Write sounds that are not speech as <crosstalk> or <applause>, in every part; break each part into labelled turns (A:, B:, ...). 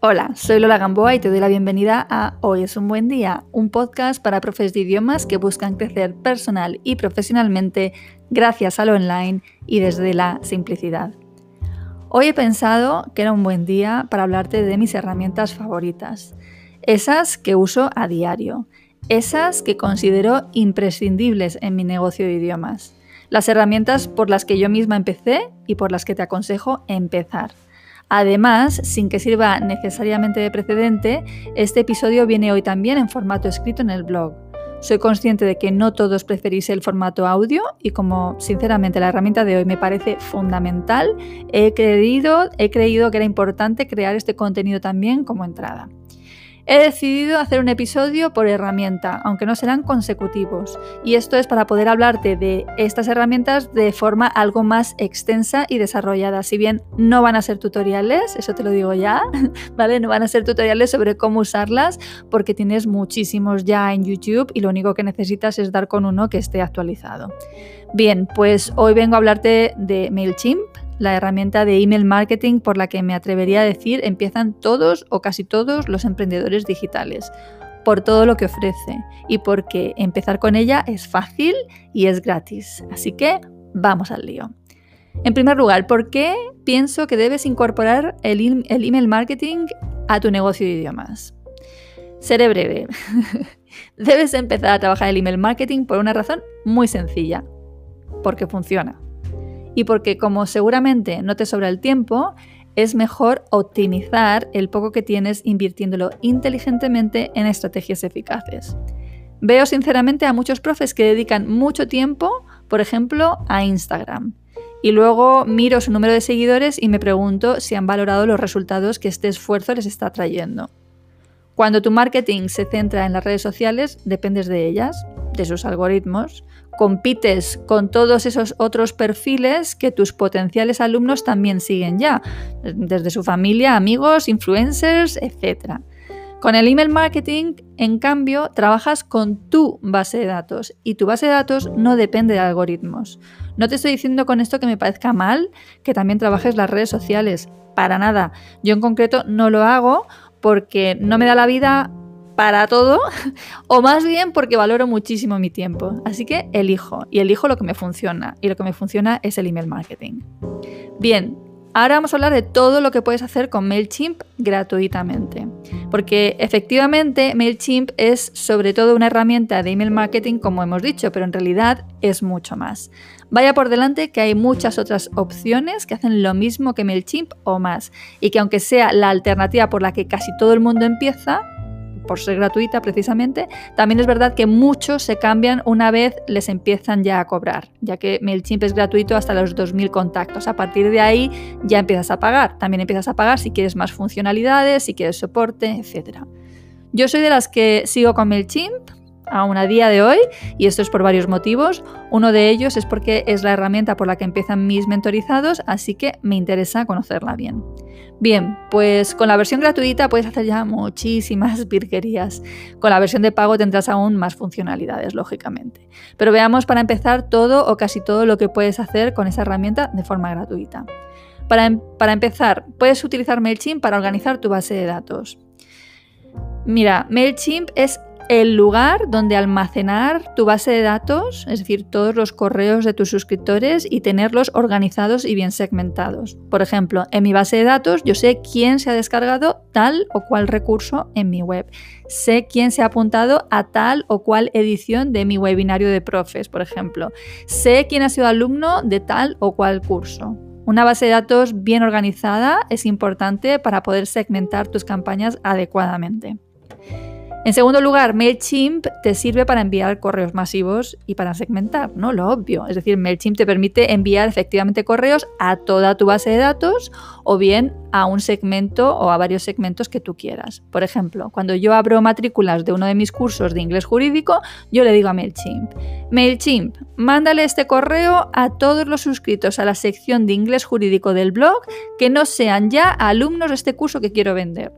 A: Hola, soy Lola Gamboa y te doy la bienvenida a Hoy es un buen día, un podcast para profes de idiomas que buscan crecer personal y profesionalmente gracias a lo online y desde la simplicidad. Hoy he pensado que era un buen día para hablarte de mis herramientas favoritas, esas que uso a diario, esas que considero imprescindibles en mi negocio de idiomas, las herramientas por las que yo misma empecé y por las que te aconsejo empezar. Además, sin que sirva necesariamente de precedente, este episodio viene hoy también en formato escrito en el blog. Soy consciente de que no todos preferís el formato audio y como sinceramente la herramienta de hoy me parece fundamental, he creído, he creído que era importante crear este contenido también como entrada. He decidido hacer un episodio por herramienta, aunque no serán consecutivos, y esto es para poder hablarte de estas herramientas de forma algo más extensa y desarrollada. Si bien no van a ser tutoriales, eso te lo digo ya, <laughs> ¿vale? No van a ser tutoriales sobre cómo usarlas, porque tienes muchísimos ya en YouTube y lo único que necesitas es dar con uno que esté actualizado. Bien, pues hoy vengo a hablarte de MailChimp, la herramienta de email marketing por la que me atrevería a decir empiezan todos o casi todos los emprendedores digitales, por todo lo que ofrece y porque empezar con ella es fácil y es gratis. Así que vamos al lío. En primer lugar, ¿por qué pienso que debes incorporar el, el email marketing a tu negocio de idiomas? Seré breve. <laughs> debes empezar a trabajar el email marketing por una razón muy sencilla, porque funciona y porque como seguramente no te sobra el tiempo, es mejor optimizar el poco que tienes invirtiéndolo inteligentemente en estrategias eficaces. Veo sinceramente a muchos profes que dedican mucho tiempo, por ejemplo, a Instagram. Y luego miro su número de seguidores y me pregunto si han valorado los resultados que este esfuerzo les está trayendo. Cuando tu marketing se centra en las redes sociales, dependes de ellas, de sus algoritmos, compites con todos esos otros perfiles que tus potenciales alumnos también siguen ya, desde su familia, amigos, influencers, etc. Con el email marketing, en cambio, trabajas con tu base de datos y tu base de datos no depende de algoritmos. No te estoy diciendo con esto que me parezca mal que también trabajes las redes sociales, para nada. Yo en concreto no lo hago porque no me da la vida para todo, <laughs> o más bien porque valoro muchísimo mi tiempo. Así que elijo, y elijo lo que me funciona, y lo que me funciona es el email marketing. Bien, ahora vamos a hablar de todo lo que puedes hacer con MailChimp gratuitamente. Porque efectivamente MailChimp es sobre todo una herramienta de email marketing, como hemos dicho, pero en realidad es mucho más. Vaya por delante que hay muchas otras opciones que hacen lo mismo que MailChimp o más, y que aunque sea la alternativa por la que casi todo el mundo empieza, por ser gratuita precisamente, también es verdad que muchos se cambian una vez les empiezan ya a cobrar, ya que MailChimp es gratuito hasta los 2.000 contactos. A partir de ahí ya empiezas a pagar. También empiezas a pagar si quieres más funcionalidades, si quieres soporte, etc. Yo soy de las que sigo con MailChimp, aún a día de hoy, y esto es por varios motivos. Uno de ellos es porque es la herramienta por la que empiezan mis mentorizados, así que me interesa conocerla bien. Bien, pues con la versión gratuita puedes hacer ya muchísimas <laughs> virguerías. Con la versión de pago tendrás aún más funcionalidades, lógicamente. Pero veamos para empezar todo o casi todo lo que puedes hacer con esa herramienta de forma gratuita. Para, em, para empezar, puedes utilizar MailChimp para organizar tu base de datos. Mira, MailChimp es el lugar donde almacenar tu base de datos, es decir, todos los correos de tus suscriptores y tenerlos organizados y bien segmentados. Por ejemplo, en mi base de datos yo sé quién se ha descargado tal o cual recurso en mi web. Sé quién se ha apuntado a tal o cual edición de mi webinario de profes, por ejemplo. Sé quién ha sido alumno de tal o cual curso. Una base de datos bien organizada es importante para poder segmentar tus campañas adecuadamente. En segundo lugar, MailChimp te sirve para enviar correos masivos y para segmentar, ¿no? Lo obvio. Es decir, MailChimp te permite enviar efectivamente correos a toda tu base de datos o bien a un segmento o a varios segmentos que tú quieras. Por ejemplo, cuando yo abro matrículas de uno de mis cursos de inglés jurídico, yo le digo a MailChimp, MailChimp, mándale este correo a todos los suscritos a la sección de inglés jurídico del blog que no sean ya alumnos de este curso que quiero vender.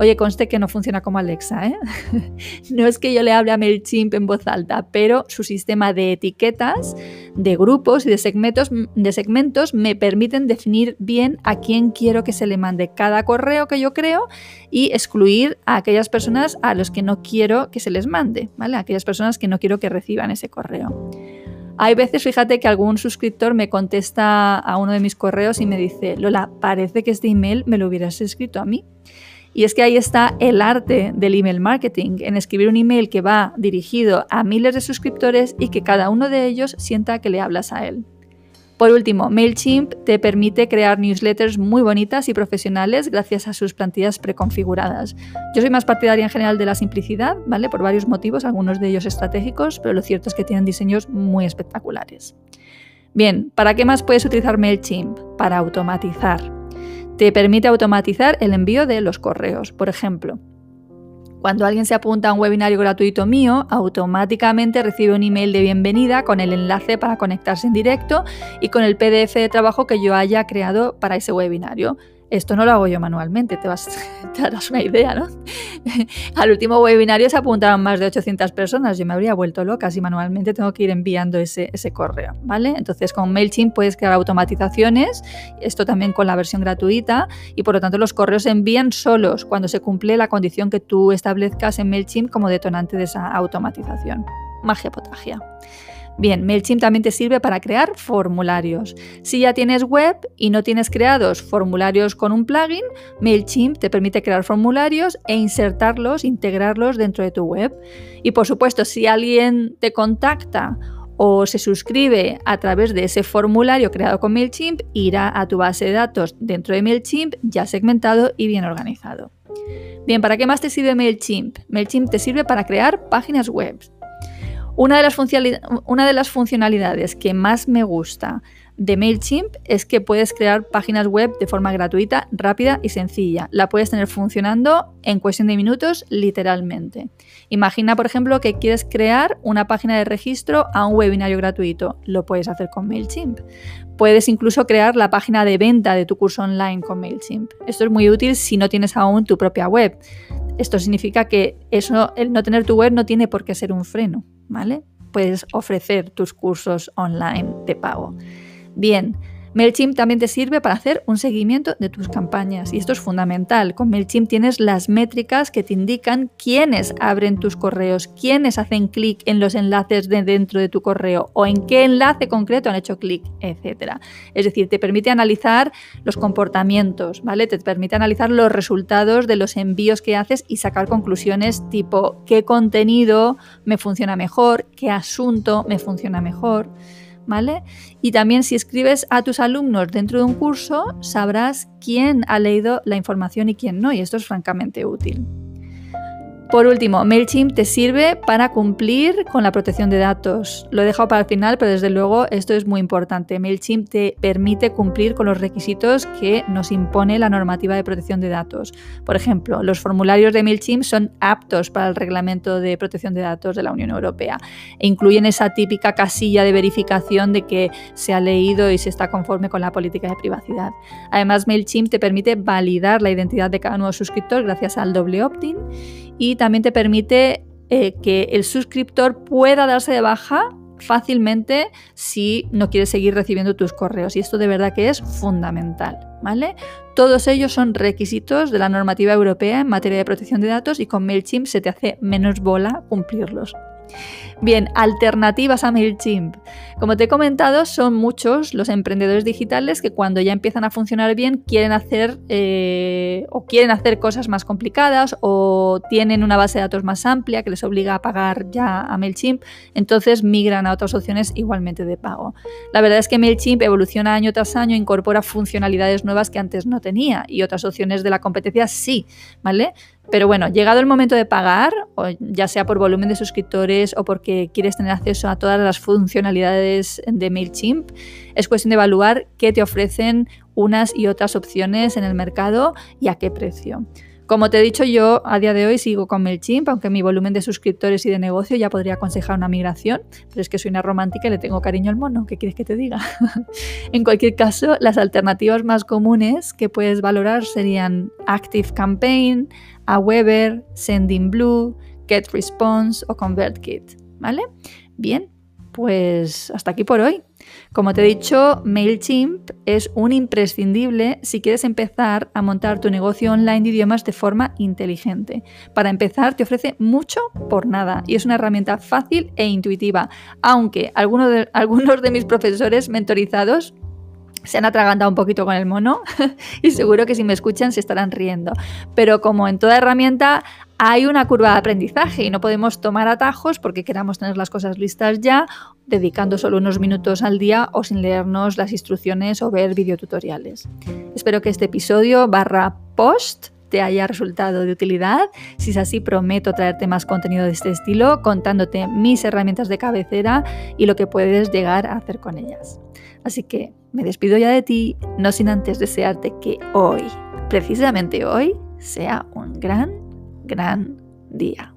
A: Oye, conste que no funciona como Alexa, ¿eh? <laughs> no es que yo le hable a MailChimp en voz alta, pero su sistema de etiquetas, de grupos y de segmentos, de segmentos me permiten definir bien a quién quiero que se le mande cada correo que yo creo y excluir a aquellas personas a los que no quiero que se les mande, ¿vale? Aquellas personas que no quiero que reciban ese correo. Hay veces, fíjate, que algún suscriptor me contesta a uno de mis correos y me dice, Lola, parece que este email me lo hubieras escrito a mí. Y es que ahí está el arte del email marketing, en escribir un email que va dirigido a miles de suscriptores y que cada uno de ellos sienta que le hablas a él. Por último, MailChimp te permite crear newsletters muy bonitas y profesionales gracias a sus plantillas preconfiguradas. Yo soy más partidaria en general de la simplicidad, ¿vale? Por varios motivos, algunos de ellos estratégicos, pero lo cierto es que tienen diseños muy espectaculares. Bien, ¿para qué más puedes utilizar MailChimp? Para automatizar te permite automatizar el envío de los correos. Por ejemplo, cuando alguien se apunta a un webinario gratuito mío, automáticamente recibe un email de bienvenida con el enlace para conectarse en directo y con el PDF de trabajo que yo haya creado para ese webinario. Esto no lo hago yo manualmente, te, vas, <laughs> darás una idea, ¿no? <laughs> Al último webinario se apuntaron más de 800 personas, yo me habría vuelto loca si manualmente tengo que ir enviando ese, ese correo, ¿vale? Entonces con MailChimp puedes crear automatizaciones, esto también con la versión gratuita, y por lo tanto los correos se envían solos cuando se cumple la condición que tú establezcas en MailChimp como detonante de esa automatización. Magia potagia. Bien, MailChimp también te sirve para crear formularios. Si ya tienes web y no tienes creados formularios con un plugin, MailChimp te permite crear formularios e insertarlos, integrarlos dentro de tu web. Y por supuesto, si alguien te contacta o se suscribe a través de ese formulario creado con MailChimp, irá a tu base de datos dentro de MailChimp ya segmentado y bien organizado. Bien, ¿para qué más te sirve MailChimp? MailChimp te sirve para crear páginas web. Una de, las funcionalidades que más me gusta de MailChimp es que puedes crear páginas web de forma gratuita, rápida y sencilla. La puedes tener funcionando en cuestión de minutos, literalmente. Imagina, por ejemplo, que quieres crear una página de registro a un webinario gratuito. Lo puedes hacer con MailChimp. Puedes incluso crear la página de venta de tu curso online con MailChimp. Esto es muy útil si no tienes aún tu propia web. Esto significa que el no tener tu web no tiene por qué ser un freno. ¿Vale? Puedes ofrecer tus cursos online de pago. Bien, MailChimp también te sirve para hacer un seguimiento de tus campañas y esto es fundamental. Con MailChimp tienes las métricas que te indican quiénes abren tus correos, quiénes hacen clic en los enlaces de dentro de tu correo o en qué enlace concreto han hecho clic, etc. Es decir, te permite analizar los comportamientos, ¿vale? Te permite analizar los resultados de los envíos que haces y sacar conclusiones tipo qué contenido me funciona mejor, qué asunto me funciona mejor. ¿Vale? Y también si escribes a tus alumnos dentro de un curso, sabrás quién ha leído la información y quién no, y esto es francamente útil. Por último, MailChimp te sirve para cumplir con la protección de datos. Lo he dejado para el final, pero desde luego esto es muy importante. MailChimp te permite cumplir con los requisitos que nos impone la normativa de protección de datos. Por ejemplo, los formularios de MailChimp son aptos para el reglamento de protección de datos de la Unión Europea e incluyen esa típica casilla de verificación de que se ha leído y se está conforme con la política de privacidad. Además, MailChimp te permite validar la identidad de cada nuevo suscriptor gracias al doble opt-in y también te permite eh, que el suscriptor pueda darse de baja fácilmente si no quiere seguir recibiendo tus correos. Y esto de verdad que es fundamental, ¿vale? Todos ellos son requisitos de la normativa europea en materia de protección de datos y con MailChimp se te hace menos bola cumplirlos. Bien, alternativas a MailChimp. Como te he comentado, son muchos los emprendedores digitales que cuando ya empiezan a funcionar bien quieren hacer eh, o quieren hacer cosas más complicadas o tienen una base de datos más amplia que les obliga a pagar ya a MailChimp, entonces migran a otras opciones igualmente de pago. La verdad es que MailChimp evoluciona año tras año, incorpora funcionalidades nuevas que antes no tenía y otras opciones de la competencia sí, ¿vale? Pero bueno, llegado el momento de pagar, ya sea por volumen de suscriptores o porque quieres tener acceso a todas las funcionalidades de MailChimp, es cuestión de evaluar qué te ofrecen unas y otras opciones en el mercado y a qué precio. Como te he dicho, yo a día de hoy sigo con MailChimp, aunque mi volumen de suscriptores y de negocio ya podría aconsejar una migración, pero es que soy una romántica y le tengo cariño al mono, ¿qué quieres que te diga? <laughs> en cualquier caso, las alternativas más comunes que puedes valorar serían Active Campaign, Aweber, Sendinblue, GetResponse o ConvertKit, ¿vale? Bien, pues hasta aquí por hoy. Como te he dicho, MailChimp es un imprescindible si quieres empezar a montar tu negocio online de idiomas de forma inteligente. Para empezar, te ofrece mucho por nada y es una herramienta fácil e intuitiva, aunque algunos de, <laughs> algunos de mis profesores mentorizados se han atragantado un poquito con el mono <laughs> y seguro que si me escuchan se estarán riendo. Pero como en toda herramienta hay una curva de aprendizaje y no podemos tomar atajos porque queramos tener las cosas listas ya, dedicando solo unos minutos al día o sin leernos las instrucciones o ver videotutoriales. Espero que este episodio barra post te haya resultado de utilidad. Si es así, prometo traerte más contenido de este estilo, contándote mis herramientas de cabecera y lo que puedes llegar a hacer con ellas. Así que me despido ya de ti, no sin antes desearte que hoy, precisamente hoy, sea un gran, gran día.